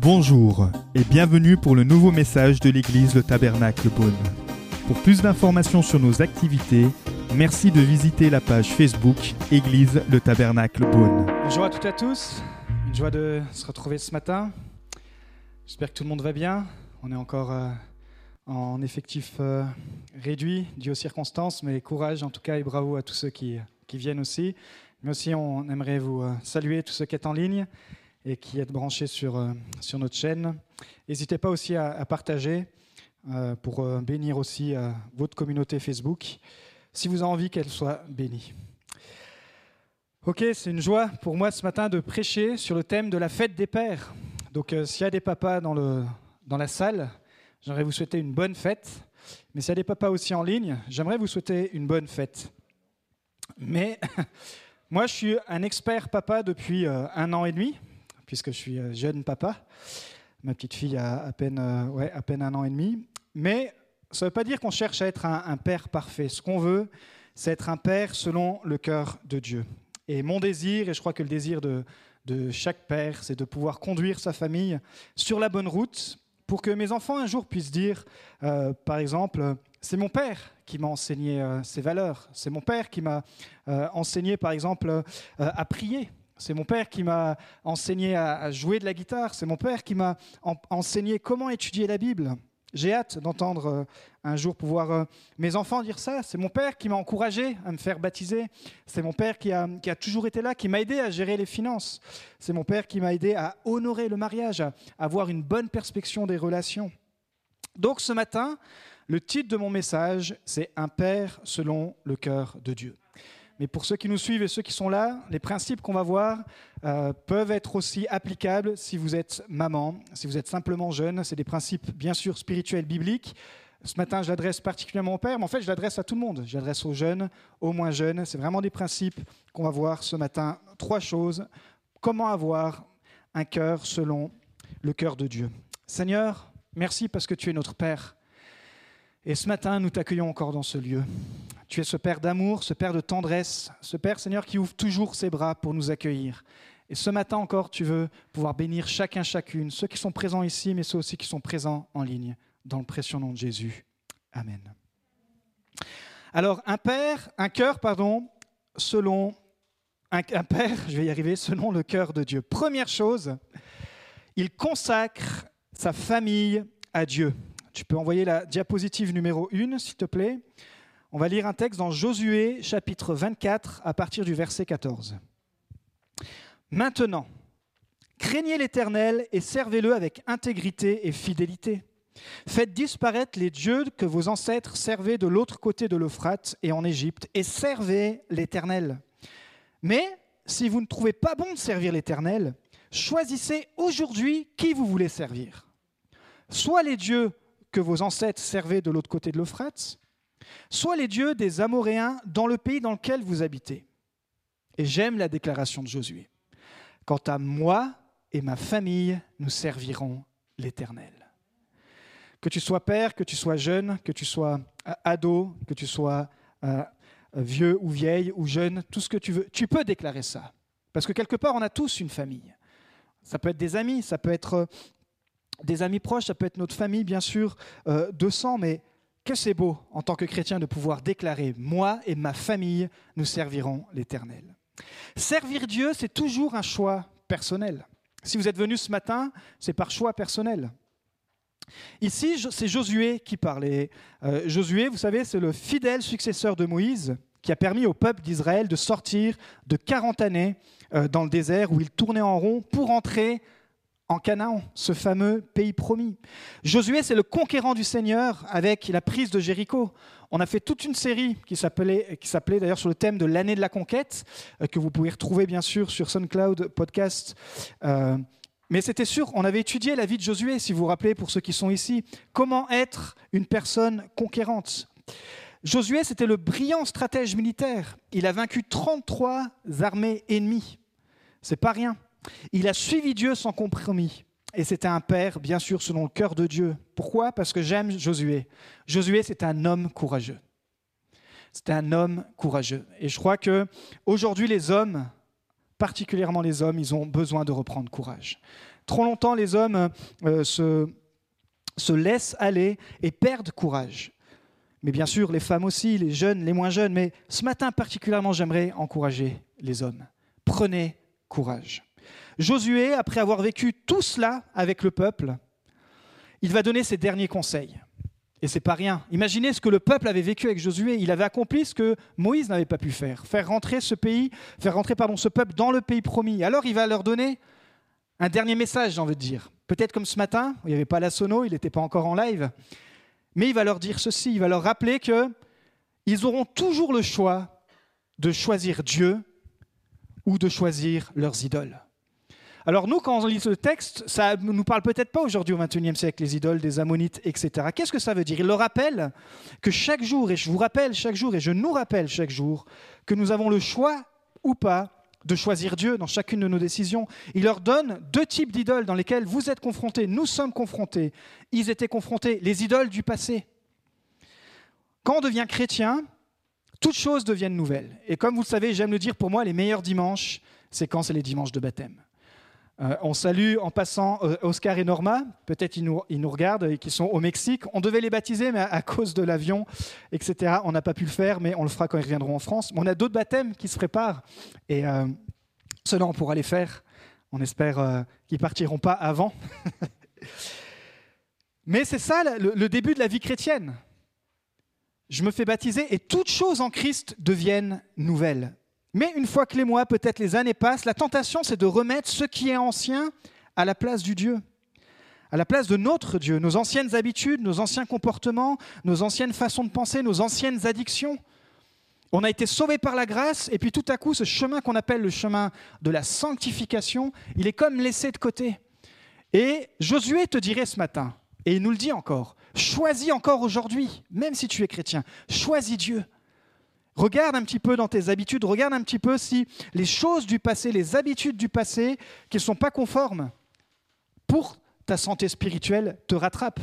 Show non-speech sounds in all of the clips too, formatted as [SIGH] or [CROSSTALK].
Bonjour et bienvenue pour le nouveau message de l'église Le Tabernacle Beaune. Pour plus d'informations sur nos activités, merci de visiter la page Facebook Église Le Tabernacle Beaune. Bonjour à toutes et à tous, une joie de se retrouver ce matin. J'espère que tout le monde va bien. On est encore euh, en effectif euh, réduit dû aux circonstances, mais courage en tout cas et bravo à tous ceux qui, qui viennent aussi. Mais aussi, on aimerait vous euh, saluer tous ceux qui êtes en ligne et qui êtes branchés sur, euh, sur notre chaîne. N'hésitez pas aussi à, partager euh, pour bénir aussi votre communauté Facebook, si vous avez envie qu'elle soit bénie. Ok, c'est une joie pour moi ce matin de prêcher sur le thème de la fête des pères. Donc s'il y a des papas dans, le, dans la salle, j'aimerais vous souhaiter une bonne fête. Mais s'il y a des papas aussi en ligne, j'aimerais vous souhaiter une bonne fête. Mais [LAUGHS] moi, je suis un expert papa depuis euh, un an et demi, puisque je suis euh, jeune papa. Ma petite fille a à peine, euh, ouais, à peine un an et demi. Mais ça ne veut pas dire qu'on cherche à être un, père parfait. Ce qu'on veut, c'est être un père selon le cœur de Dieu. Et mon désir, et je crois que le désir de chaque père, c'est de pouvoir conduire sa famille sur la bonne route pour que mes enfants un jour puissent dire, euh, par exemple, c'est mon père qui m'a enseigné euh, ces valeurs, c'est mon père qui m'a euh, enseigné, par exemple, à prier. C'est mon père qui m'a enseigné à, jouer de la guitare. C'est mon père qui m'a en- enseigné comment étudier la Bible. J'ai hâte d'entendre euh, un jour pouvoir euh, mes enfants dire ça. C'est mon père qui m'a encouragé à me faire baptiser. C'est mon père qui a, qui a toujours été là, qui m'a aidé à gérer les finances. C'est mon père qui m'a aidé à honorer le mariage, à avoir une bonne perspection des relations. Donc ce matin, le titre de mon message, c'est Un père selon le cœur de Dieu. Mais pour ceux qui nous suivent et ceux qui sont là, les principes qu'on va voir euh, peuvent être aussi applicables si vous êtes maman, si vous êtes simplement jeune. C'est des principes bien sûr spirituels bibliques. Ce matin, je l'adresse particulièrement au père, mais en fait, je l'adresse à tout le monde. Je l'adresse aux jeunes, aux moins jeunes. C'est vraiment des principes qu'on va voir ce matin. Trois choses. Comment avoir un cœur selon le cœur de Dieu? Seigneur, merci parce que tu es notre Père. Et ce matin, nous t'accueillons encore dans ce lieu. Tu es ce Père d'amour, ce Père de tendresse, ce Père, Seigneur, qui ouvre toujours ses bras pour nous accueillir. Et ce matin encore, tu veux pouvoir bénir chacun, chacune, ceux qui sont présents ici, mais ceux aussi qui sont présents en ligne, dans le précieux nom de Jésus. Amen. Alors, un Père, un cœur, pardon, selon un, un Père, je vais y arriver, selon le cœur de Dieu. Première chose, il consacre sa famille à Dieu. Tu peux envoyer la diapositive numéro 1, s'il te plaît. On va lire un texte dans Josué chapitre 24 à partir du verset 14. Maintenant, craignez l'Éternel et servez-le avec intégrité et fidélité. Faites disparaître les dieux que vos ancêtres servaient de l'autre côté de l'Euphrate et en Égypte, et servez l'Éternel. Mais si vous ne trouvez pas bon de servir l'Éternel, choisissez aujourd'hui qui vous voulez servir. Soit les dieux que vos ancêtres servaient de l'autre côté de l'Euphrate, soit les dieux des Amoréens dans le pays dans lequel vous habitez. Et j'aime la déclaration de Josué. Quant à moi et ma famille, nous servirons l'Éternel. Que tu sois père, que tu sois jeune, que tu sois euh, ado, que tu sois euh, vieux ou vieille ou jeune, tout ce que tu veux, tu peux déclarer ça. Parce que quelque part, on a tous une famille. Ça peut être des amis, ça peut être euh, des amis proches, ça peut être notre famille, bien sûr, euh, de sang, mais que c'est beau en tant que chrétien de pouvoir déclarer, moi et ma famille, nous servirons l'Éternel. Servir Dieu, c'est toujours un choix personnel. Si vous êtes venu ce matin, c'est par choix personnel. Ici, c'est Josué qui parle. Et, euh, Josué, vous savez, c'est le fidèle successeur de Moïse qui a permis au peuple d'Israël de sortir de 40 années euh, dans le désert où il tournait en rond pour entrer en Canaan, ce fameux pays promis. Josué, c'est le conquérant du Seigneur avec la prise de Jéricho. On a fait toute une série qui s'appelait, qui s'appelait d'ailleurs sur le thème de l'année de la conquête, euh, que vous pouvez retrouver bien sûr sur SoundCloud Podcast. Euh, mais c'était sûr, on avait étudié la vie de Josué, si vous vous rappelez, pour ceux qui sont ici. Comment être une personne conquérante? Josué, c'était le brillant stratège militaire. Il a vaincu 33 armées ennemies. C'est pas rien. Il a suivi Dieu sans compromis. Et c'était un père, bien sûr, selon le cœur de Dieu. Pourquoi? Parce que j'aime Josué. Josué, c'est un homme courageux. C'est un homme courageux. Et je crois que aujourd'hui, les hommes particulièrement les hommes, ils ont besoin de reprendre courage. Trop longtemps, les hommes euh, se, se laissent aller et perdent courage. Mais bien sûr, les femmes aussi, les jeunes, les moins jeunes. Mais ce matin particulièrement, j'aimerais encourager les hommes. Prenez courage. Josué, après avoir vécu tout cela avec le peuple, il va donner ses derniers conseils. Et c'est pas rien. Imaginez ce que le peuple avait vécu avec Josué. Il avait accompli ce que Moïse n'avait pas pu faire, faire rentrer ce pays, faire rentrer pardon ce peuple dans le pays promis. Alors il va leur donner un dernier message, j'ai envie de dire. Peut-être comme ce matin, il n'y avait pas la sono, il n'était pas encore en live, mais il va leur dire ceci. Il va leur rappeler que ils auront toujours le choix de choisir Dieu ou de choisir leurs idoles. Alors nous, quand on lit ce texte, ça ne nous parle peut-être pas aujourd'hui au XXIe siècle, les idoles des Ammonites, etc. Qu'est-ce que ça veut dire? Il leur rappelle que chaque jour, et je vous rappelle chaque jour, et je nous rappelle chaque jour, que nous avons le choix ou pas de choisir Dieu dans chacune de nos décisions. Il leur donne deux types d'idoles dans lesquelles vous êtes confrontés, nous sommes confrontés. Ils étaient confrontés, les idoles du passé. Quand on devient chrétien, toutes choses deviennent nouvelles. Et comme vous le savez, j'aime le dire, pour moi, les meilleurs dimanches, c'est quand c'est les dimanches de baptême. Euh, on salue en passant euh, Oscar et Norma, peut-être ils nous, regardent et qui sont au Mexique. On devait les baptiser, mais à, cause de l'avion, etc., on n'a pas pu le faire, mais on le fera quand ils reviendront en France. on a d'autres baptêmes qui se préparent, et euh, cela, on pourra les faire. On espère qu'ils partiront pas avant. [LAUGHS] mais c'est ça le début de la vie chrétienne. Je me fais baptiser et toutes choses en Christ deviennent nouvelles. Mais une fois que les mois, peut-être les années passent, la tentation, c'est de remettre ce qui est ancien à la place du Dieu, à la place de notre Dieu, nos anciennes habitudes, nos anciens comportements, nos anciennes façons de penser, nos anciennes addictions. On a été sauvé par la grâce, et puis tout à coup, ce chemin qu'on appelle le chemin de la sanctification, il est comme laissé de côté. Et Josué te dirait ce matin, et il nous le dit encore, choisis encore aujourd'hui, même si tu es chrétien, choisis Dieu. Regarde un petit peu dans tes habitudes, regarde un petit peu si les choses du passé, les habitudes du passé qui ne sont pas conformes pour ta santé spirituelle te rattrapent.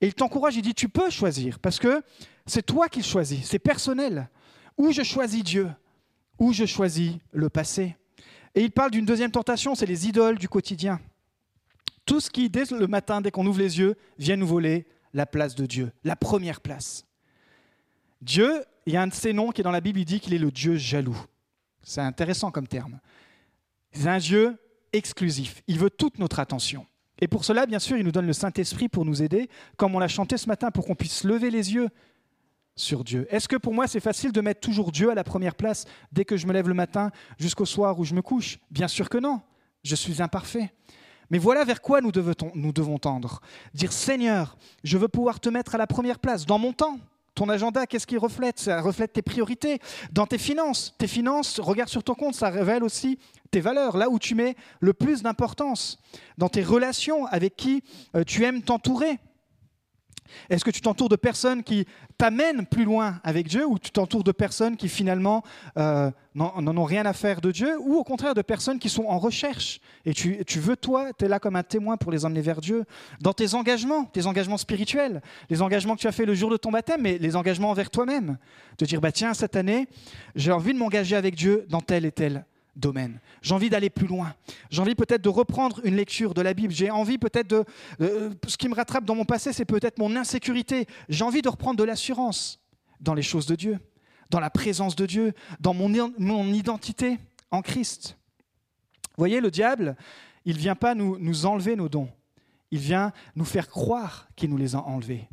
Et il t'encourage, il dit, tu peux choisir, parce que c'est toi qui choisis, c'est personnel. Ou je choisis Dieu, ou je choisis le passé. Et il parle d'une deuxième tentation, c'est les idoles du quotidien. Tout ce qui, dès le matin, dès qu'on ouvre les yeux, vient nous voler la place de Dieu, la première place. Dieu il y a un de ses noms qui est dans la Bible, il dit qu'il est le Dieu jaloux. C'est intéressant comme terme. C'est un Dieu exclusif. Il veut toute notre attention. Et pour cela, bien sûr, il nous donne le Saint-Esprit pour nous aider, comme on l'a chanté ce matin, pour qu'on puisse lever les yeux sur Dieu. Est-ce que pour moi, c'est facile de mettre toujours Dieu à la première place dès que je me lève le matin jusqu'au soir où je me couche? Bien sûr que non. Je suis imparfait. Mais voilà vers quoi nous devons, nous devons tendre. Dire Seigneur, je veux pouvoir te mettre à la première place dans mon temps, ton agenda, qu'est-ce qu'il reflète? Ça reflète tes priorités. Dans tes finances, tes finances, regarde sur ton compte, ça révèle aussi tes valeurs, là où tu mets le plus d'importance. Dans tes relations, avec qui euh, tu aimes t'entourer. Est-ce que tu t'entoures de personnes qui t'amènent plus loin avec Dieu ou tu t'entoures de personnes qui finalement euh, n'en ont rien à faire de Dieu ou au contraire de personnes qui sont en recherche et tu, tu veux toi, tu es là comme un témoin pour les emmener vers Dieu? Dans tes engagements, tes engagements spirituels, les engagements que tu as fait le jour de ton baptême, mais les engagements envers toi-même. De dire, bah, tiens, cette année, j'ai envie de m'engager avec Dieu dans tel et tel domaine. J'ai envie d'aller plus loin. J'ai envie peut-être de reprendre une lecture de la Bible. J'ai envie peut-être de... Euh, ce qui me rattrape dans mon passé, c'est peut-être mon insécurité. J'ai envie de reprendre de l'assurance dans les choses de Dieu, dans la présence de Dieu, dans mon, mon identité en Christ. Vous voyez, le diable, il ne vient pas nous, nous enlever nos dons. Il vient nous faire croire qu'il nous les a enlevés.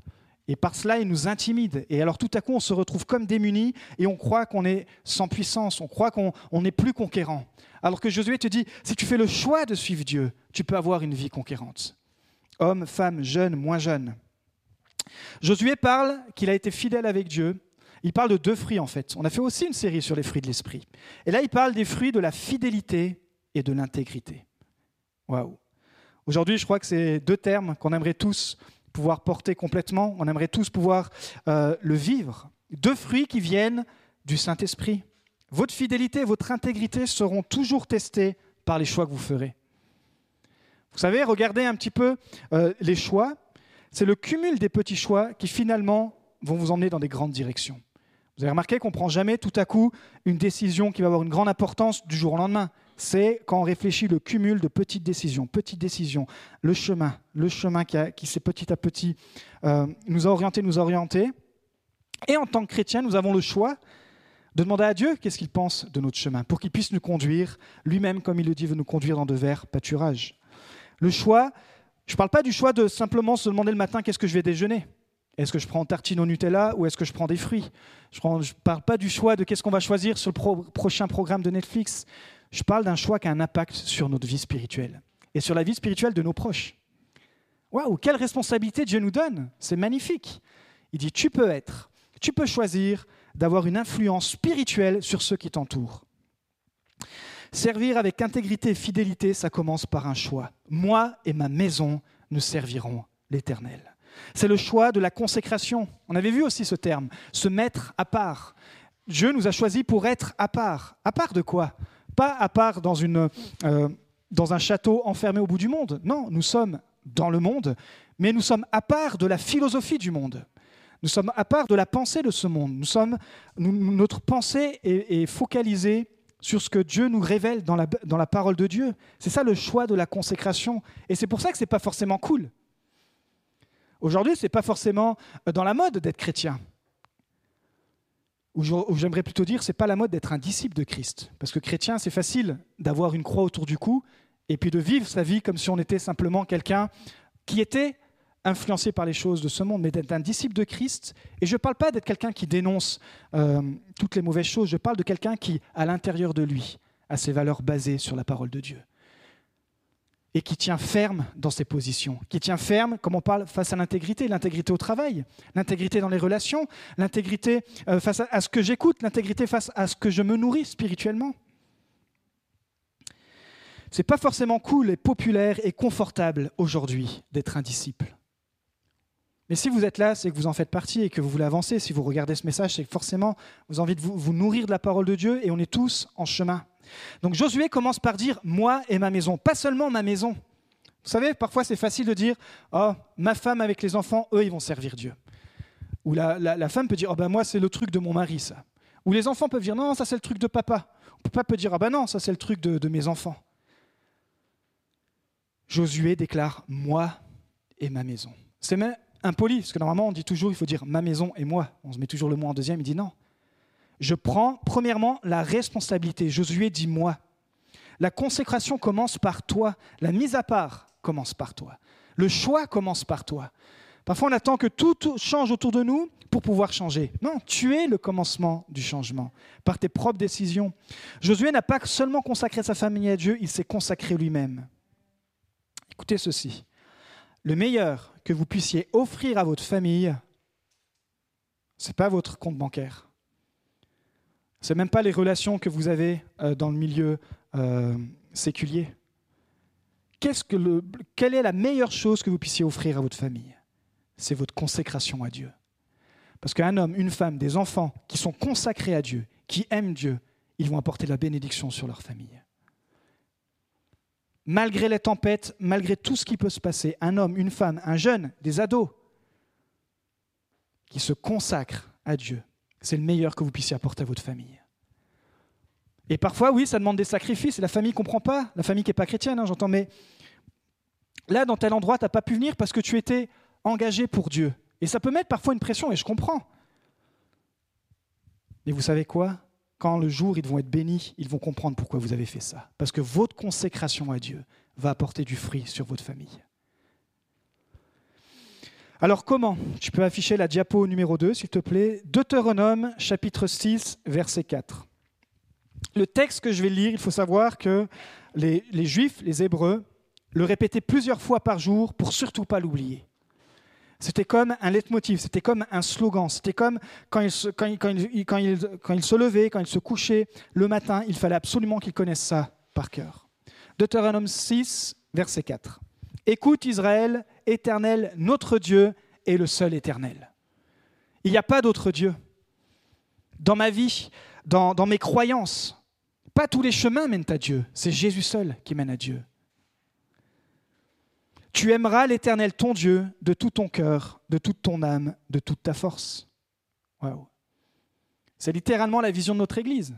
Et par cela, il nous intimide. Et alors tout à coup, on se retrouve comme démunis et on croit qu'on est sans puissance, on croit qu'on n'est plus conquérant. Alors que Josué te dit, si tu fais le choix de suivre Dieu, tu peux avoir une vie conquérante. Homme, femme, jeune, moins jeune. Josué parle qu'il a été fidèle avec Dieu. Il parle de deux fruits en fait. On a fait aussi une série sur les fruits de l'esprit. Et là, il parle des fruits de la fidélité et de l'intégrité. Waouh. Aujourd'hui, je crois que c'est deux termes qu'on aimerait tous pouvoir porter complètement, on aimerait tous pouvoir euh, le vivre. Deux fruits qui viennent du Saint-Esprit. Votre fidélité et votre intégrité seront toujours testés par les choix que vous ferez. Vous savez, regardez un petit peu euh, les choix. C'est le cumul des petits choix qui finalement vont vous emmener dans des grandes directions. Vous avez remarqué qu'on ne prend jamais tout à coup une décision qui va avoir une grande importance du jour au lendemain. C'est quand on réfléchit le cumul de petites décisions, petites décisions, le chemin, le chemin qui, qui s'est petit à petit euh, nous a orientés, nous a orientés. Et en tant que chrétien, nous avons le choix de demander à Dieu qu'est-ce qu'il pense de notre chemin, pour qu'il puisse nous conduire, lui-même, comme il le dit, veut nous conduire dans de verts pâturages. Le choix, je ne parle pas du choix de simplement se demander le matin qu'est-ce que je vais déjeuner? Est-ce que je prends tartine au Nutella ou est-ce que je prends des fruits? Je ne parle pas du choix de qu'est-ce qu'on va choisir sur le prochain programme de Netflix. Je parle d'un choix qui a un impact sur notre vie spirituelle et sur la vie spirituelle de nos proches. Waouh, quelle responsabilité Dieu nous donne C'est magnifique. Il dit, tu peux être, tu peux choisir d'avoir une influence spirituelle sur ceux qui t'entourent. Servir avec intégrité et fidélité, ça commence par un choix. Moi et ma maison, nous servirons l'Éternel. C'est le choix de la consécration. On avait vu aussi ce terme, se mettre à part. Dieu nous a choisis pour être à part. À part de quoi? Pas à part dans, une, euh, dans un château enfermé au bout du monde. Non, nous sommes dans le monde, mais nous sommes à part de la philosophie du monde. Nous sommes à part de la pensée de ce monde. Nous sommes, notre pensée est, focalisée sur ce que Dieu nous révèle dans la, dans la parole de Dieu. C'est ça le choix de la consécration. Et c'est pour ça que ce n'est pas forcément cool. Aujourd'hui, ce n'est pas forcément euh, dans la mode d'être chrétien. Ou j'aimerais plutôt dire, ce n'est pas la mode d'être un disciple de Christ. Parce que chrétien, c'est facile d'avoir une croix autour du cou et puis de vivre sa vie comme si on était simplement quelqu'un qui était influencé par les choses de ce monde, mais d'être un disciple de Christ. Et je ne parle pas d'être quelqu'un qui dénonce euh, toutes les mauvaises choses, je parle de quelqu'un qui, à l'intérieur de lui, a ses valeurs basées sur la parole de Dieu et qui tient ferme dans ses positions, qui tient ferme, comme on parle, face à l'intégrité, l'intégrité au travail, l'intégrité dans les relations, l'intégrité euh, face à, ce que j'écoute, l'intégrité face à ce que je me nourris spirituellement. C'est pas forcément cool et populaire et confortable aujourd'hui d'être un disciple. Mais si vous êtes là, c'est que vous en faites partie et que vous voulez avancer. Si vous regardez ce message, c'est que forcément, vous avez envie de vous nourrir de la parole de Dieu et on est tous en chemin. Donc Josué commence par dire moi et ma maison, pas seulement ma maison. Vous savez, parfois c'est facile de dire oh, ma femme avec les enfants, eux, ils vont servir Dieu. Ou la, femme peut dire oh, ben moi, c'est le truc de mon mari, ça. Ou les enfants peuvent dire non, ça c'est le truc de papa. Ou papa peut dire ah ben non, ça c'est le truc de, de mes enfants. Josué déclare moi et ma maison. C'est même impoli, parce que normalement on dit toujours il faut dire ma maison et moi. On se met toujours le mot en deuxième, il dit non. Je prends premièrement la responsabilité. Josué dit moi. La consécration commence par toi. La mise à part commence par toi. Le choix commence par toi. Parfois, on attend que tout change autour de nous pour pouvoir changer. Non, tu es le commencement du changement par tes propres décisions. Josué n'a pas seulement consacré sa famille à Dieu, il s'est consacré lui-même. Écoutez ceci. Le meilleur que vous puissiez offrir à votre famille, ce n'est pas votre compte bancaire. Ce n'est même pas les relations que vous avez euh, dans le milieu euh, séculier. que quelle est la meilleure chose que vous puissiez offrir à votre famille? C'est votre consécration à Dieu. Parce qu'un homme, une femme, des enfants qui sont consacrés à Dieu, qui aiment Dieu, ils vont apporter la bénédiction sur leur famille. Malgré les tempêtes, malgré tout ce qui peut se passer, un homme, une femme, un jeune, des ados, qui se consacrent à Dieu, c'est le meilleur que vous puissiez apporter à votre famille. Et parfois, oui, ça demande des sacrifices, et la famille ne comprend pas, la famille qui n'est pas chrétienne, hein, j'entends, mais là, dans tel endroit, tu n'as pas pu venir parce que tu étais engagé pour Dieu. Et ça peut mettre parfois une pression, et je comprends. Mais vous savez quoi? Quand le jour, ils vont être bénis, ils vont comprendre pourquoi vous avez fait ça. Parce que votre consécration à Dieu va apporter du fruit sur votre famille. Alors comment Tu peux afficher la diapo numéro 2, s'il te plaît? Deutéronome, chapitre 6, verset 4. Le texte que je vais lire, il faut savoir que les, Juifs, les Hébreux, le répétaient plusieurs fois par jour pour surtout pas l'oublier. C'était comme un leitmotiv, c'était comme un slogan, c'était comme quand ils, se, quand, quand, quand, se levaient, quand ils se couchaient le matin, il fallait absolument qu'ils connaissent ça par cœur. Deutéronome 6, verset 4. Écoute Israël, éternel, notre Dieu est le seul éternel. Il n'y a pas d'autre Dieu. Dans ma vie, dans, dans mes croyances, pas tous les chemins mènent à Dieu, c'est Jésus seul qui mène à Dieu. Tu aimeras l'Éternel ton Dieu de tout ton cœur, de toute ton âme, de toute ta force. C'est littéralement la vision de notre Église.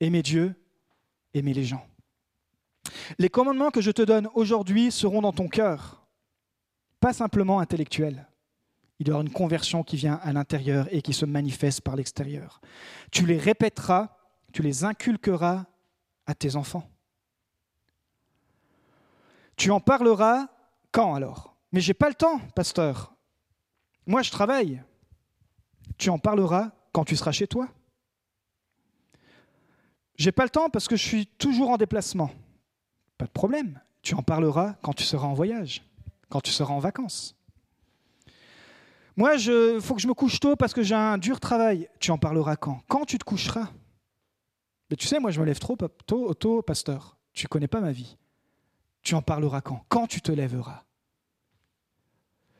Aimer Dieu, aimer les gens. Les commandements que je te donne aujourd'hui seront dans ton cœur, pas simplement intellectuels. Il y aura une conversion qui vient à l'intérieur et qui se manifeste par l'extérieur. Tu les répéteras, tu les inculqueras à tes enfants. Tu en parleras quand alors? Mais j'ai pas le temps, pasteur. Moi, je travaille. Tu en parleras quand tu seras chez toi. J'ai pas le temps parce que je suis toujours en déplacement. Pas de problème. Tu en parleras quand tu seras en voyage, quand tu seras en vacances. Moi, il faut que je me couche tôt parce que j'ai un dur travail. Tu en parleras quand? Quand tu te coucheras? Mais tu sais, moi, je me lève trop tôt, tôt pasteur. Tu connais pas ma vie. Tu en parleras quand? Quand tu te lèveras?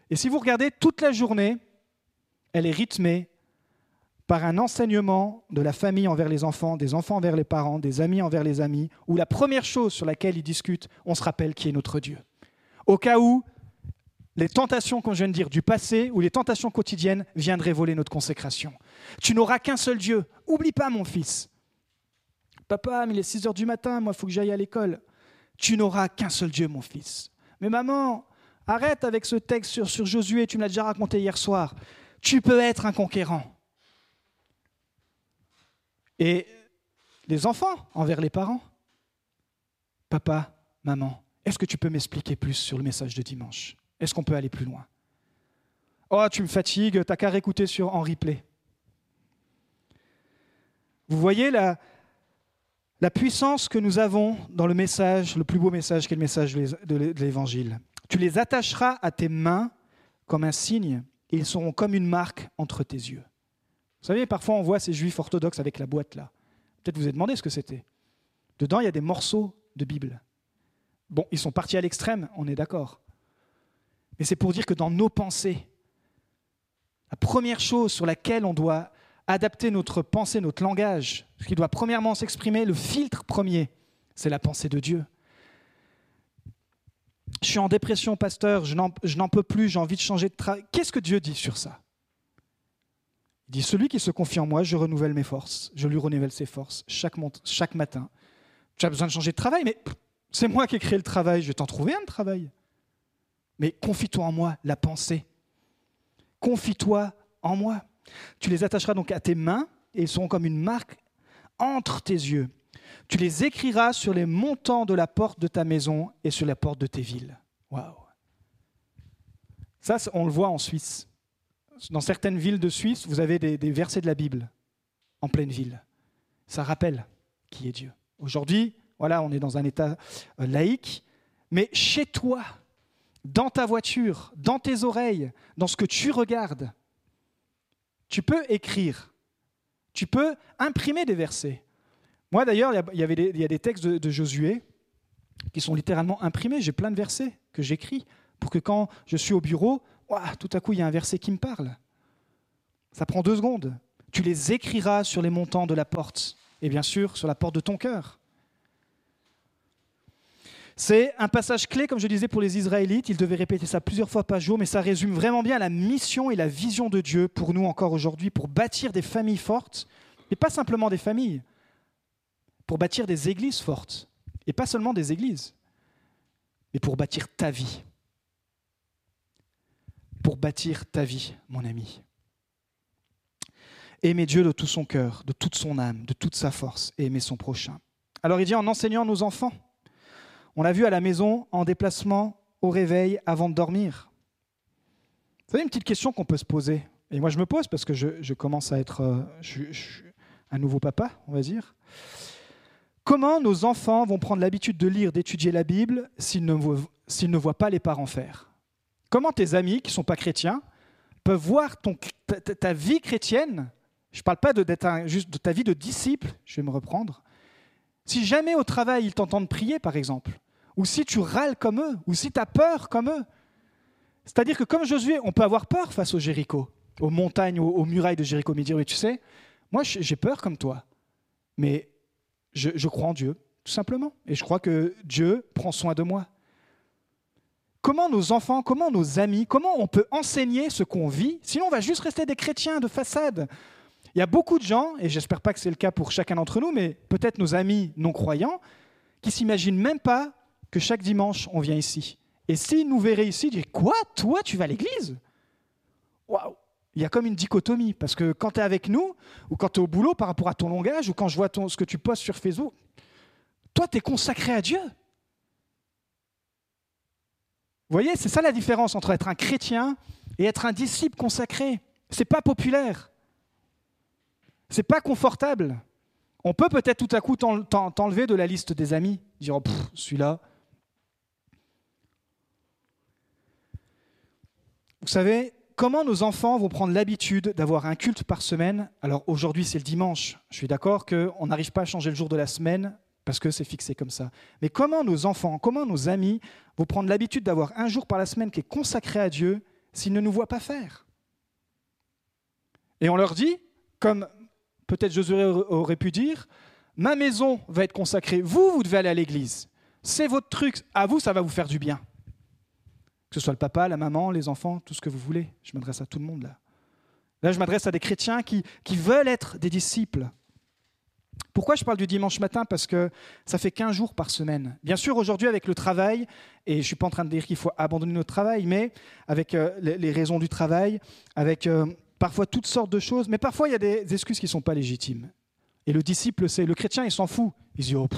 Et si vous regardez toute la journée, elle est rythmée par un enseignement de la famille envers les enfants, des enfants envers les parents, des amis envers les amis, où la première chose sur laquelle ils discutent, on se rappelle qui est notre Dieu. Au cas où les tentations, comme je de dire, du passé ou les tentations quotidiennes viendraient voler notre consécration. Tu n'auras qu'un seul Dieu. Oublie pas, mon fils. Papa, il est 6 heures du matin, moi, il faut que j'aille à l'école. Tu n'auras qu'un seul Dieu, mon fils. Mais maman, arrête avec ce texte sur, sur Josué, tu me l'as déjà raconté hier soir. Tu peux être un conquérant. Et les enfants envers les parents. Papa, maman, est-ce que tu peux m'expliquer plus sur le message de dimanche? Est-ce qu'on peut aller plus loin? Oh, tu me fatigues, t'as qu'à réécouter sur, en replay. Vous voyez la, la puissance que nous avons dans le message, le plus beau message qui est le message de l'Évangile. Tu les attacheras à tes mains comme un signe, et ils seront comme une marque entre tes yeux. Vous savez, parfois on voit ces juifs orthodoxes avec la boîte là. Peut-être vous avez demandé ce que c'était. Dedans, il y a des morceaux de Bible. Bon, ils sont partis à l'extrême, on est d'accord. Mais c'est pour dire que dans nos pensées, la première chose sur laquelle on doit adapter notre pensée, notre langage, ce qui doit premièrement s'exprimer, le filtre premier, c'est la pensée de Dieu. Je suis en dépression, pasteur, je n'en peux plus, j'ai envie de changer de travail. Qu'est-ce que Dieu dit sur ça? Il dit, celui qui se confie en moi, je renouvelle mes forces, je lui renouvelle ses forces chaque, matin. Tu as besoin de changer de travail, mais c'est moi qui ai créé le travail, je vais t'en trouver un de travail. Mais confie-toi en moi, la pensée. Confie-toi en moi. Tu les attacheras donc à tes mains et ils seront comme une marque entre tes yeux. Tu les écriras sur les montants de la porte de ta maison et sur la porte de tes villes. Waouh! Ça, on le voit en Suisse dans certaines villes de Suisse, vous avez des, versets de la Bible en pleine ville. Ça rappelle qui est Dieu. Aujourd'hui, voilà, on est dans un état euh, laïque, mais chez toi, dans ta voiture, dans tes oreilles, dans ce que tu regardes, tu peux écrire, tu peux imprimer des versets. Moi d'ailleurs, il y, a des textes de, Josué qui sont littéralement imprimés. J'ai plein de versets que j'écris pour que quand je suis au bureau, tout à coup, il y a un verset qui me parle. Ça prend deux secondes. Tu les écriras sur les montants de la porte, et bien sûr sur la porte de ton cœur. C'est un passage clé, comme je disais, pour les Israélites. Ils devaient répéter ça plusieurs fois par jour, mais ça résume vraiment bien la mission et la vision de Dieu pour nous encore aujourd'hui, pour bâtir des familles fortes, et pas simplement des familles, pour bâtir des églises fortes, et pas seulement des églises, mais pour bâtir ta vie pour bâtir ta vie, mon ami. Aimer Dieu de tout son cœur, de toute son âme, de toute sa force, et aimer son prochain. Alors il dit en enseignant nos enfants. On l'a vu à la maison, en déplacement, au réveil, avant de dormir. Vous savez, une petite question qu'on peut se poser, et moi je me pose parce que je, commence à être euh, un nouveau papa, on va dire. Comment nos enfants vont prendre l'habitude de lire, d'étudier la Bible s'ils ne, voient pas les parents faire? Comment tes amis qui ne sont pas chrétiens peuvent voir ta, vie chrétienne? Je ne parle pas de ta vie de disciple, je vais me reprendre. Si jamais au travail ils t'entendent prier, par exemple, ou si tu râles comme eux, ou si tu as peur comme eux, c'est-à-dire que comme Josué, on peut avoir peur face au Jéricho, aux montagnes, aux, murailles de Jéricho, mais dire, oui, tu sais, moi j'ai peur comme toi, mais je crois en Dieu, tout simplement, et je crois que Dieu prend soin de moi. Comment nos enfants, comment nos amis, comment on peut enseigner ce qu'on vit Sinon, on va juste rester des chrétiens de façade? Il y a beaucoup de gens, et j'espère pas que c'est le cas pour chacun d'entre nous, mais peut-être nos amis non-croyants, qui s'imaginent même pas que chaque dimanche, on vient ici. Et s'ils nous verraient ici, ils diraient Quoi Toi, tu vas à l'église? Waouh Il y a comme une dichotomie, parce que quand tu es avec nous, ou quand tu es au boulot par rapport à ton langage, ou quand je vois ce que tu postes sur Facebook, toi, tu es consacré à Dieu. Vous voyez, c'est ça la différence entre être un chrétien et être un disciple consacré. C'est pas populaire. C'est pas confortable. On peut peut-être tout à coup t'enlever de la liste des amis, dire oh, celui-là. Vous savez, comment nos enfants vont prendre l'habitude d'avoir un culte par semaine? Alors aujourd'hui c'est le dimanche, je suis d'accord qu'on n'arrive pas à changer le jour de la semaine parce que c'est fixé comme ça. Mais comment nos enfants, comment nos amis vont prendre l'habitude d'avoir un jour par la semaine qui est consacré à Dieu s'ils ne nous voient pas faire? Et on leur dit, comme peut-être Josué aurait pu dire, ma maison va être consacrée, vous, vous devez aller à l'église. C'est votre truc, à vous, ça va vous faire du bien. Que ce soit le papa, la maman, les enfants, tout ce que vous voulez. Je m'adresse à tout le monde là. Là, je m'adresse à des chrétiens qui, veulent être des disciples. Pourquoi je parle du dimanche matin? Parce que ça fait 15 jours par semaine. Bien sûr, aujourd'hui, avec le travail, et je ne suis pas en train de dire qu'il faut abandonner notre travail, mais avec euh, les, raisons du travail, avec euh, parfois toutes sortes de choses, mais parfois il y a des excuses qui ne sont pas légitimes. Et le disciple, c'est le chrétien, il s'en fout. Il se dit, oh,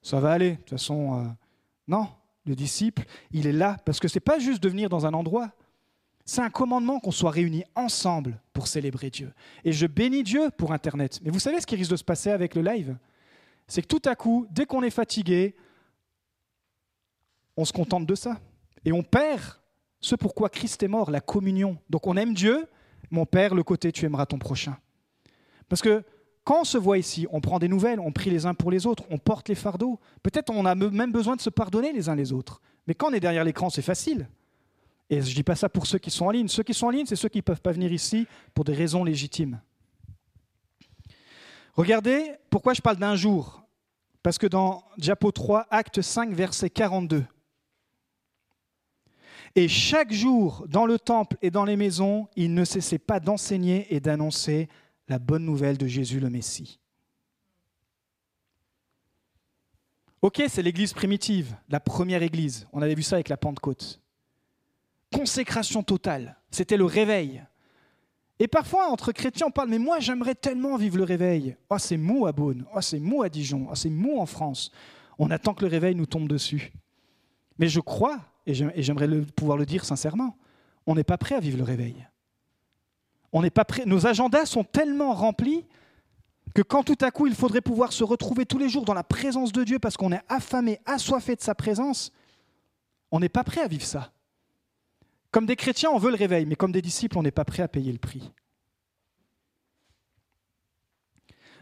ça va aller. De toute façon, euh, non, le disciple, il est là parce que ce n'est pas juste de venir dans un endroit. C'est un commandement qu'on soit réunis ensemble pour célébrer Dieu. Et je bénis Dieu pour Internet. Mais vous savez ce qui risque de se passer avec le live? C'est que tout à coup, dès qu'on est fatigué, on se contente de ça. Et on perd ce pourquoi Christ est mort, la communion. Donc on aime Dieu, mais on perd le côté tu aimeras ton prochain. Parce que quand on se voit ici, on prend des nouvelles, on prie les uns pour les autres, on porte les fardeaux. Peut-être on a même besoin de se pardonner les uns les autres. Mais quand on est derrière l'écran, c'est facile. Et je ne dis pas ça pour ceux qui sont en ligne. Ceux qui sont en ligne, c'est ceux qui ne peuvent pas venir ici pour des raisons légitimes. Regardez pourquoi je parle d'un jour. Parce que dans Diapo 3, acte 5, verset 42. Et chaque jour, dans le temple et dans les maisons, il ne cessait pas d'enseigner et d'annoncer la bonne nouvelle de Jésus le Messie. Ok, c'est l'église primitive, la première église. On avait vu ça avec la Pentecôte consécration totale. C'était le réveil. Et parfois, entre chrétiens, on parle, mais moi, j'aimerais tellement vivre le réveil. Oh, c'est mou à Beaune. Oh, c'est mou à Dijon. Oh, c'est mou en France. On attend que le réveil nous tombe dessus. Mais je crois, et j'aimerais pouvoir le dire sincèrement, on n'est pas prêt à vivre le réveil. On. Nos agendas sont tellement remplis que quand tout à coup il faudrait pouvoir se retrouver tous les jours dans la présence de Dieu parce qu'on est affamé, assoiffé de sa présence, on n'est pas prêt à vivre ça. Comme des chrétiens, on veut le réveil, mais comme des disciples, on n'est pas prêt à payer le prix.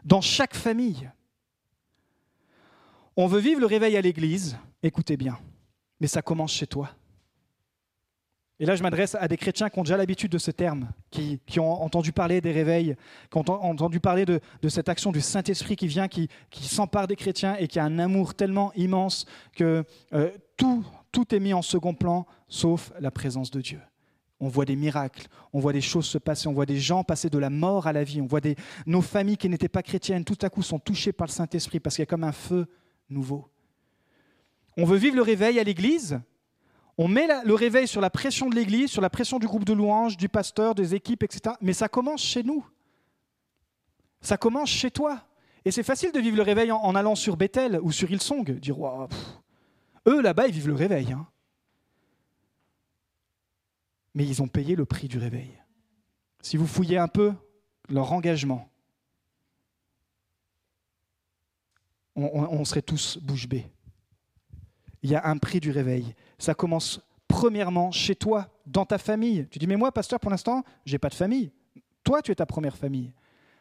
Dans chaque famille, on veut vivre le réveil à l'église, écoutez bien, mais ça commence chez toi. Et là, je m'adresse à des chrétiens qui ont déjà l'habitude de ce terme, qui, ont entendu parler des réveils, qui ont entendu parler de, cette action du Saint-Esprit qui vient, qui, s'empare des chrétiens et qui a un amour tellement immense que euh, tout, tout est mis en second plan sauf la présence de Dieu. On voit des miracles, on voit des choses se passer, on voit des gens passer de la mort à la vie, on voit des, nos familles qui n'étaient pas chrétiennes tout à coup sont touchées par le Saint-Esprit parce qu'il y a comme un feu nouveau. On veut vivre le réveil à l'église, on met le réveil sur la pression de l'église, sur la pression du groupe de louanges, du pasteur, des équipes, etc. Mais ça commence chez nous. Ça commence chez toi. Et c'est facile de vivre le réveil en, allant sur Bethel ou sur Hillsong, dire eux là-bas ils vivent le réveil. Hein mais ils ont payé le prix du réveil. Si vous fouillez un peu leur engagement, on, serait tous bouche bée. Il y a un prix du réveil. Ça commence premièrement chez toi, dans ta famille. Tu dis, mais moi, pasteur, pour l'instant, j'ai pas de famille. Toi, tu es ta première famille.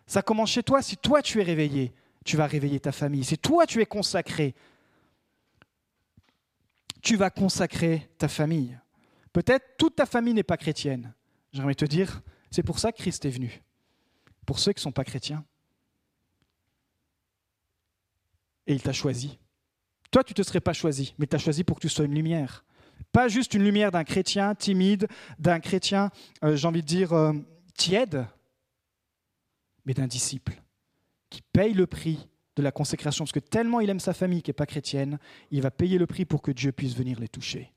Ça commence chez toi. Si toi, tu es réveillé, tu vas réveiller ta famille. Si toi, tu es consacré, tu vas consacrer ta famille. Peut-être toute ta famille n'est pas chrétienne. J'aimerais te dire, c'est pour ça que Christ est venu. Pour ceux qui ne sont pas chrétiens. Et il t'a choisi. Toi, tu ne te serais pas choisi, mais tu as choisi pour que tu sois une lumière. Pas juste une lumière d'un chrétien timide, d'un chrétien, euh, j'ai envie de dire, euh, tiède, mais d'un disciple qui paye le prix de la consécration, parce que tellement il aime sa famille qui n'est pas chrétienne, il va payer le prix pour que Dieu puisse venir les toucher.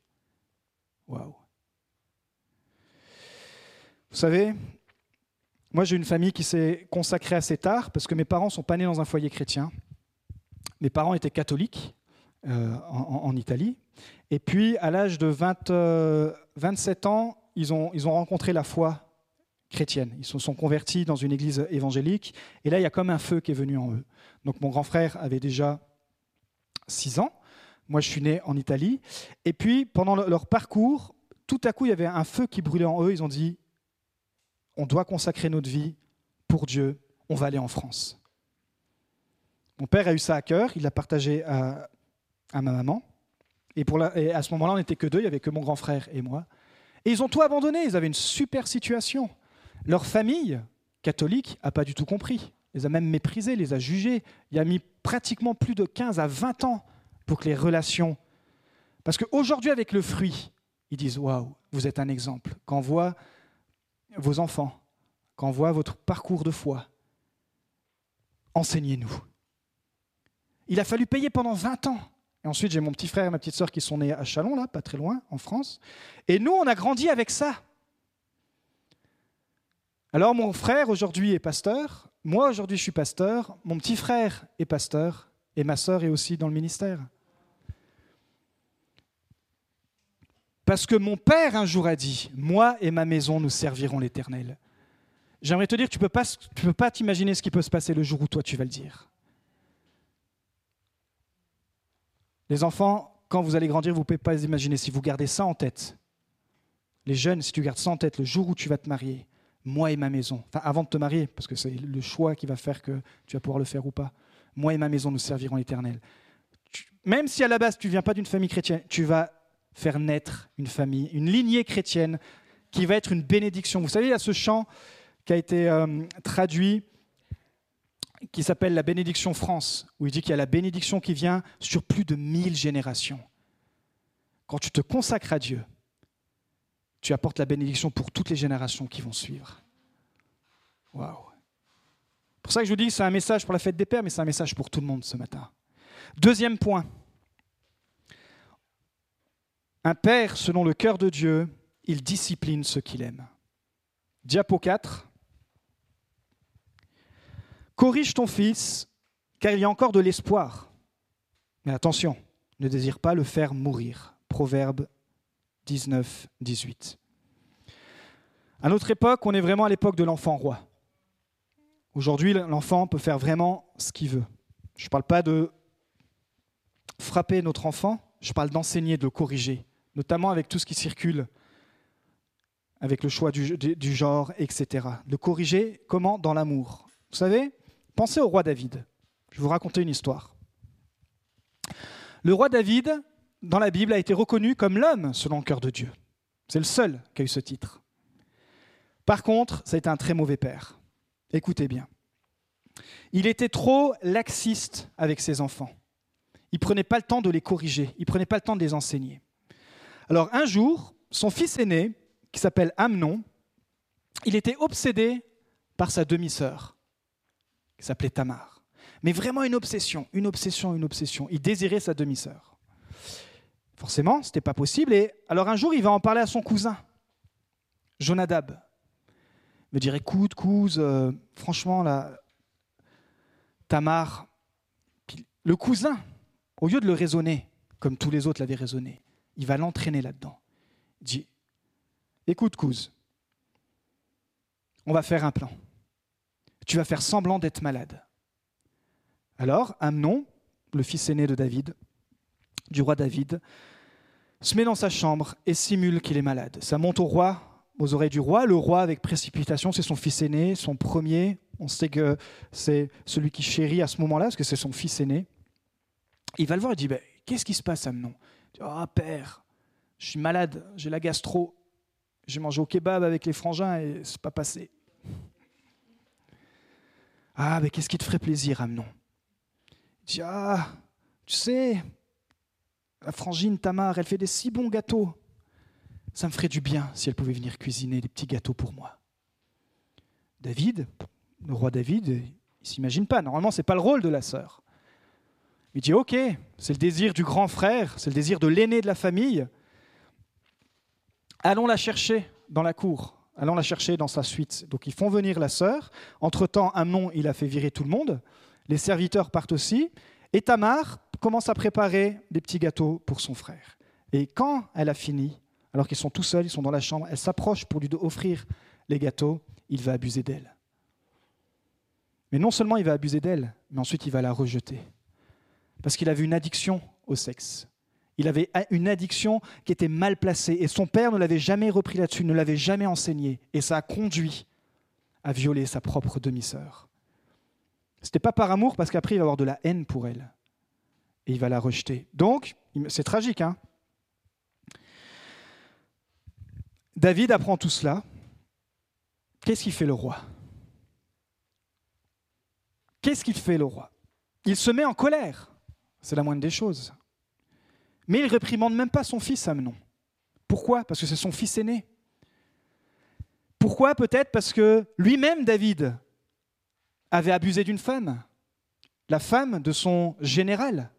Waouh. Vous savez, moi j'ai une famille qui s'est consacrée assez tard, parce que mes parents ne sont pas nés dans un foyer chrétien. Mes parents étaient catholiques euh, en, Italie. Et puis, à l'âge de 27 euh, ans, ils ont, ils ont rencontré la foi chrétienne. Ils se sont convertis dans une église évangélique. Et là, il y a comme un feu qui est venu en eux. Donc mon grand frère avait déjà 6 ans. Moi, je suis né en Italie. Et puis, pendant leur parcours, tout à coup, il y avait un feu qui brûlait en eux. Ils ont dit, on doit consacrer notre vie pour Dieu. On va aller en France. Mon père a eu ça à cœur. Il l'a partagé à, ma maman. Et, à ce moment-là, on n'était que deux. Il n'y avait que mon grand frère et moi. Et ils ont tout abandonné. Ils avaient une super situation. Leur famille catholique n'a pas du tout compris les a même méprisés, les a jugés. Il a mis pratiquement plus de 15 à 20 ans pour que les relations... Parce qu'aujourd'hui, avec le fruit, ils disent, waouh, vous êtes un exemple. Quand on vos enfants, quand on votre parcours de foi, enseignez-nous. Il a fallu payer pendant 20 ans. Ensuite, j'ai mon petit frère et ma petite sœur qui sont nés à Chalon, là, pas très loin, en France. Et nous, on a grandi avec ça. Alors, mon frère, aujourd'hui, est pasteur. Moi, aujourd'hui, je suis pasteur, mon petit frère est pasteur, et ma sœur est aussi dans le ministère. Parce que mon père un jour a dit, moi et ma maison, nous servirons l'Éternel. J'aimerais te dire, tu ne peux pas t'imaginer ce qui peut se passer le jour où toi tu vas le dire. Les enfants, quand vous allez grandir, vous ne pouvez pas imaginer. Si vous gardez ça en tête, les jeunes, si tu gardes ça en tête le jour où tu vas te marier, moi et ma maison, enfin avant de te marier, parce que c'est le choix qui va faire que tu vas pouvoir le faire ou pas, moi et ma maison nous servirons l'Éternel. Même si à la base tu viens pas d'une famille chrétienne, tu vas faire naître une famille, une lignée chrétienne qui va être une bénédiction. Vous savez, il y a ce chant qui a été euh, traduit, qui s'appelle la bénédiction France, où il dit qu'il y a la bénédiction qui vient sur plus de mille générations. Quand tu te consacres à Dieu, tu apportes la bénédiction pour toutes les générations qui vont suivre. Waouh! Pour ça que je vous dis que c'est un message pour la fête des pères, mais c'est un message pour tout le monde ce matin. Deuxième point. Un père, selon le cœur de Dieu, il discipline ceux qu'il aime. Diapo 4. Corrige ton fils, car il y a encore de l'espoir. Mais attention, ne désire pas le faire mourir. Proverbe 19, 18. À notre époque, on est vraiment à l'époque de l'enfant roi. Aujourd'hui, l'enfant peut faire vraiment ce qu'il veut. Je ne parle pas de frapper notre enfant, je parle d'enseigner, de le corriger, notamment avec tout ce qui circule, avec le choix du, du genre, etc. Le corriger, comment? Dans l'amour. Vous savez, pensez au roi David. Je vais vous raconter une histoire. Le roi David, dans la Bible, a été reconnu comme l'homme selon le cœur de Dieu. C'est le seul qui a eu ce titre. Par contre, ça a été un très mauvais père. Écoutez bien. Il était trop laxiste avec ses enfants. Il prenait pas le temps de les corriger, il prenait pas le temps de les enseigner. Alors un jour, son fils aîné, qui s'appelle Amnon, il était obsédé par sa demi-sœur, qui s'appelait Tamar. Mais vraiment une obsession, une obsession, une obsession. Il désirait sa demi-sœur. Forcément, ce n'était pas possible. Et alors un jour, il va en parler à son cousin, Jonadab. Il me dire, écoute, couse, euh, franchement, là, Tamar, le cousin, au lieu de le raisonner, comme tous les autres l'avaient raisonné, il va l'entraîner là-dedans. Il dit, écoute, couse, on va faire un plan. Tu vas faire semblant d'être malade. Alors, Amnon, le fils aîné de David, du roi David, se met dans sa chambre et simule qu'il est malade. Ça monte au roi, aux oreilles du roi. Le roi, avec précipitation, c'est son fils aîné, son premier. On sait que c'est celui qui chérit à ce moment-là, parce que c'est son fils aîné. Il va le voir et dit ben, Qu'est-ce qui se passe, Amnon? Ah, oh, père, je suis malade, j'ai la gastro. J'ai mangé au kebab avec les frangins et c'est pas passé. Ah, mais qu'est-ce qui te ferait plaisir, Amnon? Il dit Ah, tu sais, la frangine Tamar, elle fait des si bons gâteaux. Ça me ferait du bien si elle pouvait venir cuisiner des petits gâteaux pour moi. David, le roi David, il s'imagine pas. Normalement, ce n'est pas le rôle de la sœur. Il dit, OK, c'est le désir du grand frère, c'est le désir de l'aîné de la famille. Allons la chercher dans la cour, allons la chercher dans sa suite. Donc ils font venir la sœur. Entre-temps, Amnon, il a fait virer tout le monde. Les serviteurs partent aussi. Et Tamar commence à préparer des petits gâteaux pour son frère. Et quand elle a fini, alors qu'ils sont tout seuls, ils sont dans la chambre, elle s'approche pour lui offrir les gâteaux, il va abuser d'elle. Mais non seulement il va abuser d'elle, mais ensuite il va la rejeter. Parce qu'il avait une addiction au sexe. Il avait une addiction qui était mal placée. Et son père ne l'avait jamais repris là-dessus, ne l'avait jamais enseigné. Et ça a conduit à violer sa propre demi-sœur. Ce n'était pas par amour, parce qu'après il va avoir de la haine pour elle. Et il va la rejeter. Donc, c'est tragique, hein David apprend tout cela. Qu'est-ce qu'il fait le roi? Qu'est-ce qu'il fait le roi? Il se met en colère. C'est la moindre des choses. Mais il réprimande même pas son fils Amnon. Pourquoi? Parce que c'est son fils aîné. Pourquoi? Peut-être parce que lui-même, David, avait abusé d'une femme, la femme de son général.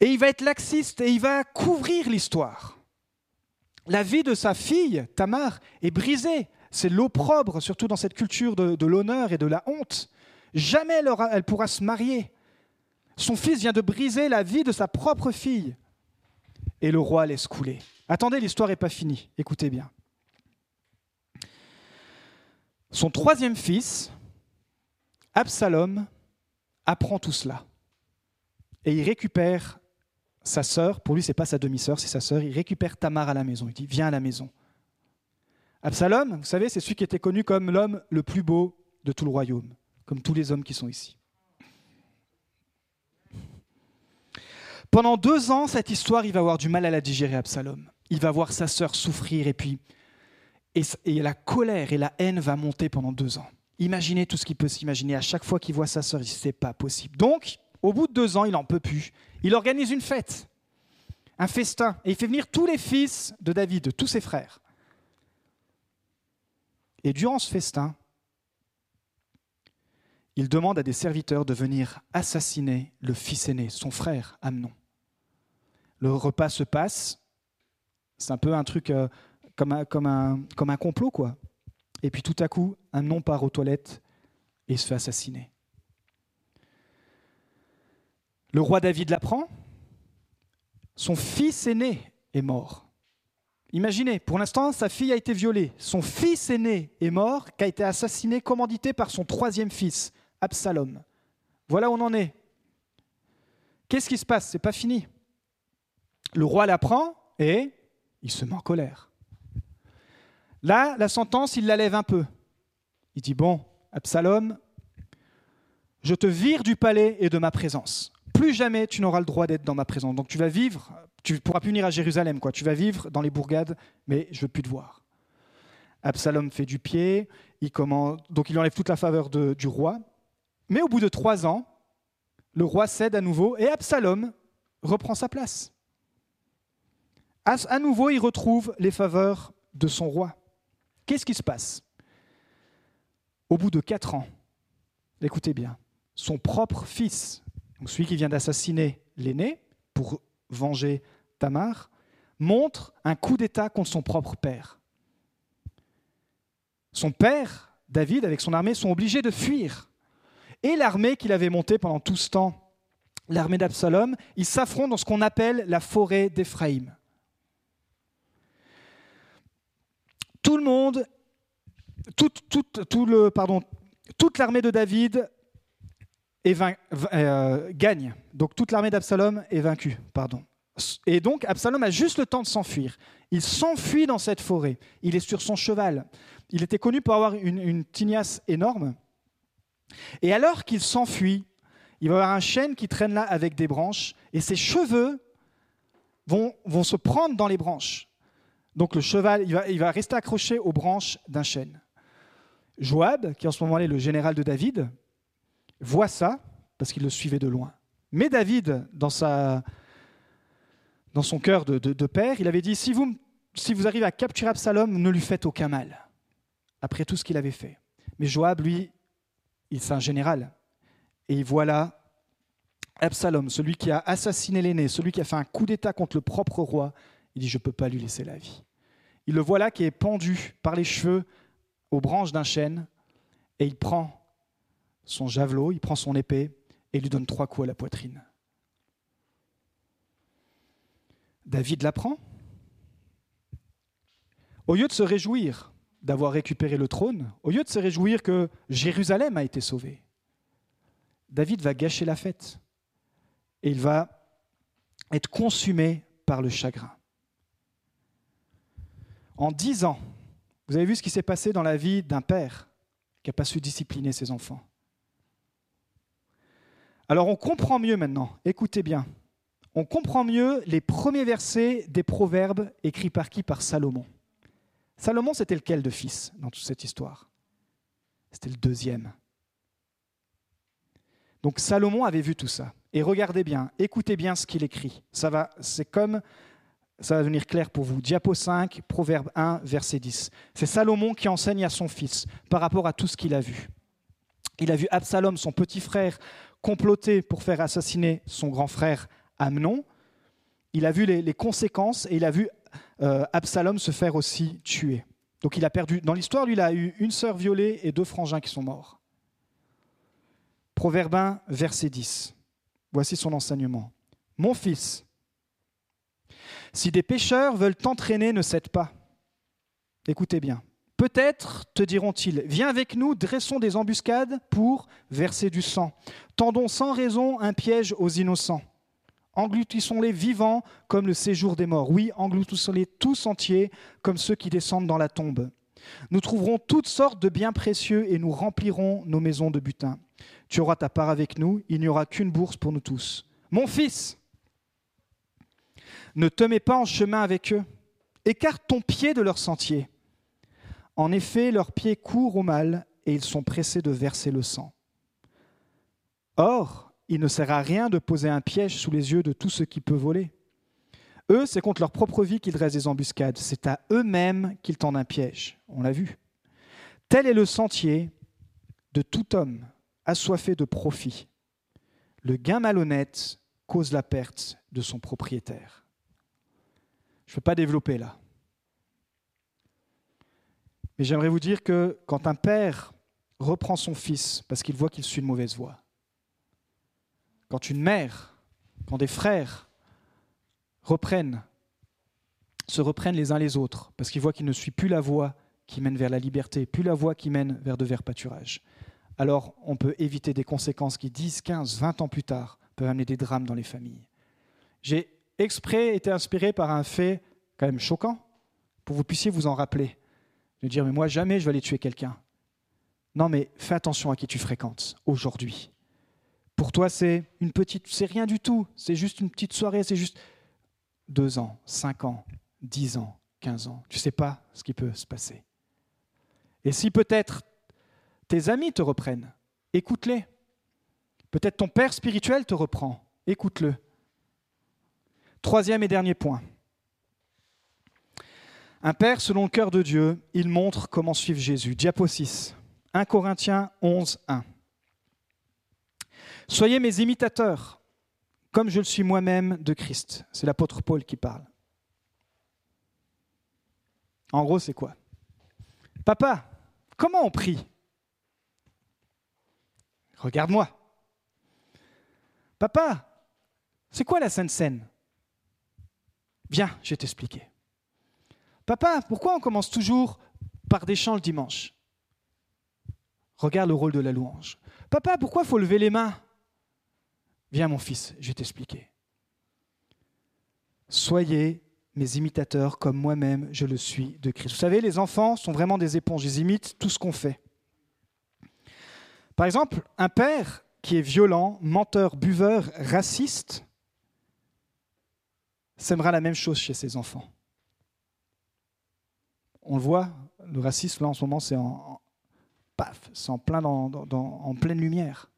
Et il va être laxiste et il va couvrir l'histoire. La vie de sa fille, Tamar, est brisée c'est l'opprobre, surtout dans cette culture de, l'honneur et de la honte. Jamais elle, elle pourra se marier. Son fils vient de briser la vie de sa propre fille. Et le roi laisse couler. Attendez, l'histoire n'est pas finie. Écoutez bien. Son troisième fils, Absalom, apprend tout cela. Et il récupère sa sœur. Pour lui, ce n'est pas sa demi-sœur, c'est sa sœur. Il récupère Tamar à la maison. Il dit Viens à la maison. Absalom, vous savez, c'est celui qui était connu comme l'homme le plus beau de tout le royaume, comme tous les hommes qui sont ici. Pendant deux ans, cette histoire, il va avoir du mal à la digérer, Absalom. Il va voir sa sœur souffrir et puis et, la colère et la haine va monter pendant deux ans. Imaginez tout ce qu'il peut s'imaginer. À chaque fois qu'il voit sa sœur, il c'est pas possible. Donc, au bout de deux ans, il n'en peut plus. Il organise une fête, un festin, et il fait venir tous les fils de David, tous ses frères. Et durant ce festin, il demande à des serviteurs de venir assassiner le fils aîné, son frère Amnon. Le repas se passe, c'est un peu un truc euh, comme, un, un, un complot, quoi. Et puis tout à coup, Amnon part aux toilettes et se fait assassiner. Le roi David l'apprend, son fils aîné est mort. Imaginez, pour l'instant, sa fille a été violée. Son fils aîné est mort, qui a été assassiné, commandité par son troisième fils, Absalom. Voilà où on en est. Qu'est-ce qui se passe? C'est pas fini. Le roi l'apprend et il se met en colère. Là, la sentence, il la lève un peu. Il dit Bon, Absalom, je te vire du palais et de ma présence. Plus jamais tu n'auras le droit d'être dans ma présence. Donc tu vas vivre tu pourras plus venir à Jérusalem, quoi. Tu vas vivre dans les bourgades, mais je veux plus te voir. Absalom fait du pied, il donc il enlève toute la faveur du roi. Mais au bout de trois ans, le roi cède à nouveau et Absalom reprend sa place. À, nouveau, il retrouve les faveurs de son roi. Qu'est-ce qui se passe? Au bout de quatre ans, écoutez bien, son propre fils, celui qui vient d'assassiner l'aîné pour venger Tamar, montre un coup d'État contre son propre père. Son père, David, avec son armée, sont obligés de fuir. Et l'armée qu'il avait montée pendant tout ce temps, l'armée d'Absalom, ils s'affrontent dans ce qu'on appelle la forêt d'Éphraïm. Tout le monde, toute l'armée de David euh, gagne. Donc toute l'armée d'Absalom est vaincue. Pardon. Et donc Absalom a juste le temps de s'enfuir. Il s'enfuit dans cette forêt. Il est sur son cheval. Il était connu pour avoir une, tignasse énorme. Et alors qu'il s'enfuit, il va y avoir un chêne qui traîne là avec des branches, et ses cheveux vont se prendre dans les branches. Donc le cheval, il va, rester accroché aux branches d'un chêne. Joab, qui en ce moment est le général de David, voit ça, parce qu'il le suivait de loin. Mais David, dans son cœur de, père, il avait dit, si vous, si vous arrivez à capturer Absalom, ne lui faites aucun mal, après tout ce qu'il avait fait. Mais Joab, lui, il c'est un général, et il voit là Absalom, celui qui a assassiné l'aîné, celui qui a fait un coup d'État contre le propre roi, il dit, je ne peux pas lui laisser la vie. Il le voit là qui est pendu par les cheveux aux branches d'un chêne, et il prend son javelot, il prend son épée, et lui donne trois coups à la poitrine. David l'apprend. Au lieu de se réjouir d'avoir récupéré le trône, au lieu de se réjouir que Jérusalem a été sauvée, David va gâcher la fête et il va être consumé par le chagrin. En dix ans, vous avez vu ce qui s'est passé dans la vie d'un père qui n'a pas su discipliner ses enfants. Alors on comprend mieux maintenant, écoutez bien, on comprend mieux les premiers versets des proverbes écrits par qui? Par Salomon. Salomon, c'était lequel de fils dans toute cette histoire? C'était le deuxième. Donc Salomon avait vu tout ça. Et regardez bien, écoutez bien ce qu'il écrit. Ça va, c'est comme, ça va devenir clair pour vous. Diapo 5, Proverbe 1, verset 10. C'est Salomon qui enseigne à son fils par rapport à tout ce qu'il a vu. Il a vu Absalom, son petit frère, comploter pour faire assassiner son grand frère Amnon. Il a vu les, conséquences et il a vu euh, Absalom se faire aussi tuer. Donc il a perdu. Dans l'histoire, lui, il a eu une sœur violée et deux frangins qui sont morts. Proverbe 1, verset 10. Voici son enseignement. Mon fils, si des pécheurs veulent t'entraîner, ne cède pas. Écoutez bien. Peut-être te diront-ils, viens avec nous, dressons des embuscades pour verser du sang. Tendons sans raison un piège aux innocents. Engloutissons-les vivants comme le séjour des morts. Oui, engloutissons-les tous entiers comme ceux qui descendent dans la tombe. Nous trouverons toutes sortes de biens précieux et nous remplirons nos maisons de butin. Tu auras ta part avec nous, il n'y aura qu'une bourse pour nous tous. Mon fils, ne te mets pas en chemin avec eux, écarte ton pied de leur sentier. En effet, leurs pieds courent au mal et ils sont pressés de verser le sang. Or, il ne sert à rien de poser un piège sous les yeux de tout ce qui peut voler. Eux, c'est contre leur propre vie qu'ils dressent des embuscades. C'est à eux-mêmes qu'ils tendent un piège. On l'a vu. Tel est le sentier de tout homme assoiffé de profit. Le gain malhonnête cause la perte de son propriétaire. Je ne peux pas développer là. Mais j'aimerais vous dire que quand un père reprend son fils parce qu'il voit qu'il suit une mauvaise voie, quand une mère, quand des frères reprennent, se reprennent les uns les autres, parce qu'ils voient qu'ils ne suivent plus la voie qui mène vers la liberté, plus la voie qui mène vers de verts pâturages, alors on peut éviter des conséquences qui, 10, 15, 20 ans plus tard, peuvent amener des drames dans les familles. J'ai exprès été inspiré par un fait quand même choquant, pour que vous puissiez vous en rappeler. De dire, mais moi, jamais je vais aller tuer quelqu'un. Non, mais fais attention à qui tu fréquentes aujourd'hui. Pour toi, c'est une petite, c'est rien du tout. C'est juste une petite soirée. C'est juste deux ans, cinq ans, dix ans, quinze ans. Tu ne sais pas ce qui peut se passer. Et si peut-être tes amis te reprennent, écoute-les. Peut-être ton père spirituel te reprend, écoute-le. Troisième et dernier point. Un père selon le cœur de Dieu, il montre comment suivre Jésus. Diapo 6, 1 Corinthiens 11, 1. Soyez mes imitateurs, comme je le suis moi-même de Christ. C'est l'apôtre Paul qui parle. En gros, c'est quoi? Papa, comment on prie? Regarde-moi. Papa, c'est quoi la Sainte Seine? Viens, je vais t'expliquer. Papa, pourquoi on commence toujours par des chants le dimanche? Regarde le rôle de la louange. Papa, pourquoi faut lever les mains? Viens mon fils, je vais t'expliquer. Soyez mes imitateurs comme moi-même je le suis de Christ. Vous savez, les enfants sont vraiment des éponges, ils imitent tout ce qu'on fait. Par exemple, un père qui est violent, menteur, buveur, raciste, sèmera la même chose chez ses enfants. On le voit, le racisme, là, en ce moment, c'est en, paf, c'est en, plein en pleine lumière.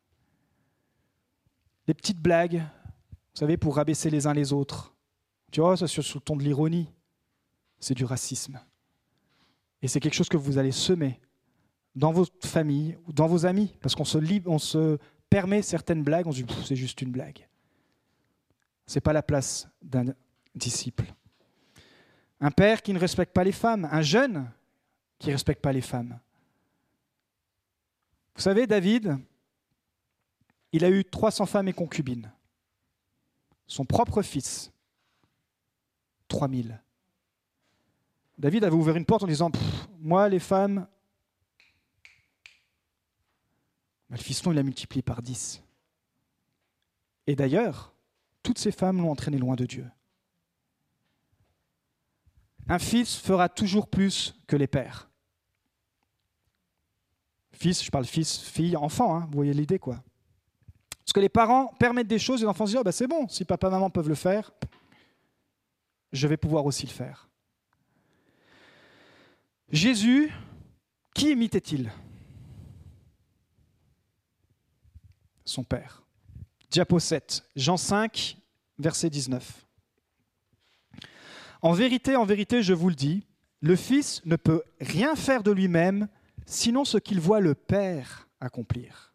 Des petites blagues, vous savez, pour rabaisser les uns les autres. Tu vois, ça sur le ton de l'ironie. C'est du racisme. Et c'est quelque chose que vous allez semer dans votre famille ou dans vos amis, parce qu'on se, se permet certaines blagues, on se dit c'est juste une blague. Ce n'est pas la place d'un disciple. Un père qui ne respecte pas les femmes, un jeune qui ne respecte pas les femmes. Vous savez, David, il a eu 300 femmes et concubines. Son propre fils, 3000. David avait ouvert une porte en disant Moi, les femmes. le fiston, il a multiplié par 10. Et d'ailleurs, toutes ces femmes l'ont entraîné loin de Dieu. Un fils fera toujours plus que les pères. Fils, je parle fils, fille, enfant, hein, vous voyez l'idée quoi. Parce que les parents permettent des choses et les enfants se disent oh, bah, c'est bon, si papa et maman peuvent le faire, je vais pouvoir aussi le faire. Jésus, qui imitait-il? Son Père. Diapo 7, Jean 5, verset 19. En vérité, en vérité, je vous le dis, le Fils ne peut rien faire de lui-même, sinon ce qu'il voit le Père accomplir.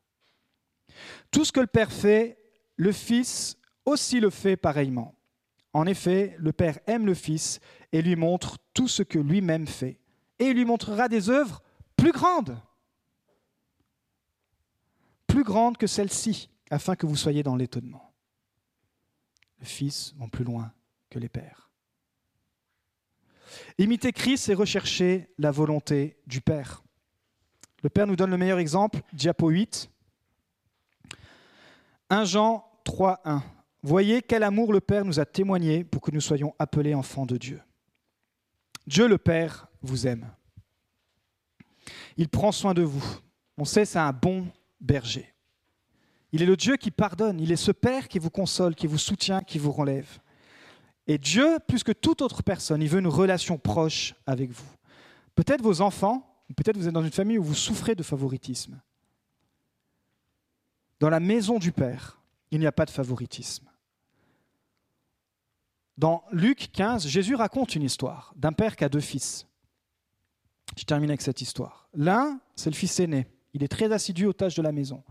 Tout ce que le Père fait, le Fils aussi le fait pareillement. En effet, le Père aime le Fils et lui montre tout ce que lui-même fait. Et il lui montrera des œuvres plus grandes, plus grandes que celles-ci, afin que vous soyez dans l'étonnement. Le Fils vont plus loin que les pères. Imiter Christ, c'est rechercher la volonté du Père. Le Père nous donne le meilleur exemple, diapo 8. 1 Jean 3, 1. Voyez quel amour le Père nous a témoigné pour que nous soyons appelés enfants de Dieu. Dieu le Père vous aime. Il prend soin de vous. On sait, c'est un bon berger. Il est le Dieu qui pardonne. Il est ce Père qui vous console, qui vous soutient, qui vous relève. Et Dieu, plus que toute autre personne, il veut une relation proche avec vous. Peut-être vos enfants, peut-être vous êtes dans une famille où vous souffrez de favoritisme. Dans la maison du Père, il n'y a pas de favoritisme. Dans Luc 15, Jésus raconte une histoire d'un père qui a deux fils. Je termine avec cette histoire. L'un, c'est le fils aîné. Il est très assidu aux tâches de la maison.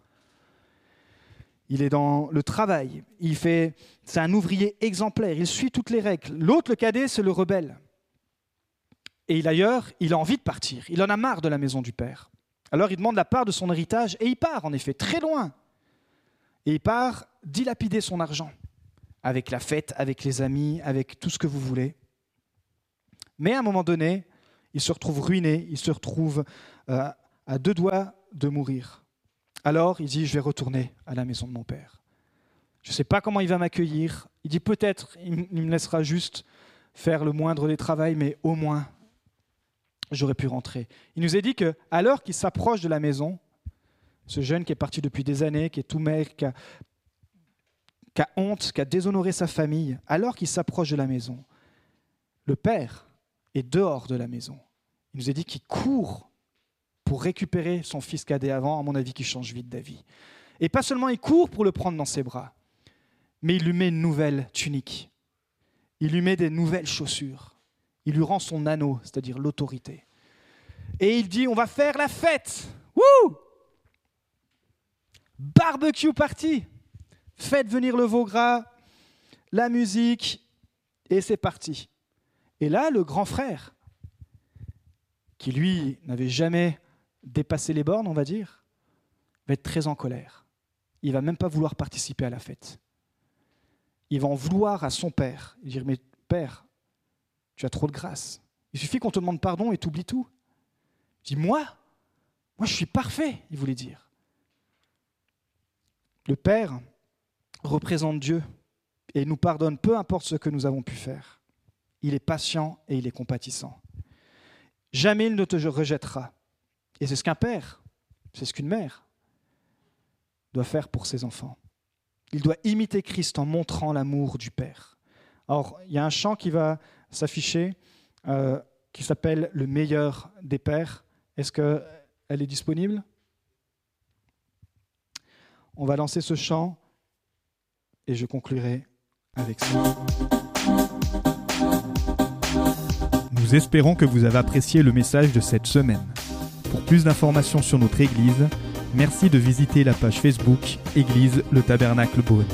Il est dans le travail. Il fait, c'est un ouvrier exemplaire. Il suit toutes les règles. L'autre, le cadet, c'est le rebelle. Et d'ailleurs, il a envie de partir. Il en a marre de la maison du père. Alors il demande la part de son héritage et il part en effet très loin. Et il part dilapider son argent avec la fête, avec les amis, avec tout ce que vous voulez. Mais à un moment donné, il se retrouve ruiné, il se retrouve euh, à deux doigts de mourir. Alors il dit, je vais retourner à la maison de mon père. Je ne sais pas comment il va m'accueillir. Il dit, peut-être il me laissera juste faire le moindre des travaux, mais au moins, j'aurais pu rentrer. Il nous a dit que, l'heure qu'il s'approche de la maison, ce jeune qui est parti depuis des années, qui est tout maigre, qui a qui a honte, qui a déshonoré sa famille, alors qu'il s'approche de la maison, le père est dehors de la maison. Il nous a dit qu'il court pour récupérer son fils cadet avant, à mon avis, qui change vite d'avis. Et pas seulement il court pour le prendre dans ses bras, mais il lui met une nouvelle tunique. Il lui met des nouvelles chaussures. Il lui rend son anneau, c'est-à-dire l'autorité. Et il dit, on va faire la fête. Wouh Barbecue party faites venir le veau gras, la musique, et c'est parti. Et là, le grand frère, qui lui n'avait jamais dépassé les bornes, on va dire, va être très en colère. Il va même pas vouloir participer à la fête. Il va en vouloir à son père. Il dire Mais père, tu as trop de grâce. Il suffit qu'on te demande pardon et t'oublies tout. Il dit Moi? Moi, je suis parfait, il voulait dire. Le père, représente Dieu et nous pardonne peu importe ce que nous avons pu faire. Il est patient et il est compatissant. Jamais il ne te rejettera. Et c'est ce qu'un père, c'est ce qu'une mère doit faire pour ses enfants. Il doit imiter Christ en montrant l'amour du Père. Alors, il y a un chant qui va s'afficher euh, qui s'appelle Le meilleur des pères. Est-ce qu'elle est disponible? On va lancer ce chant et je conclurai avec ça. Nous espérons que vous avez apprécié le message de cette semaine. Pour plus d'informations sur notre Église, Merci de visiter la page Facebook Église le Tabernacle Beaune.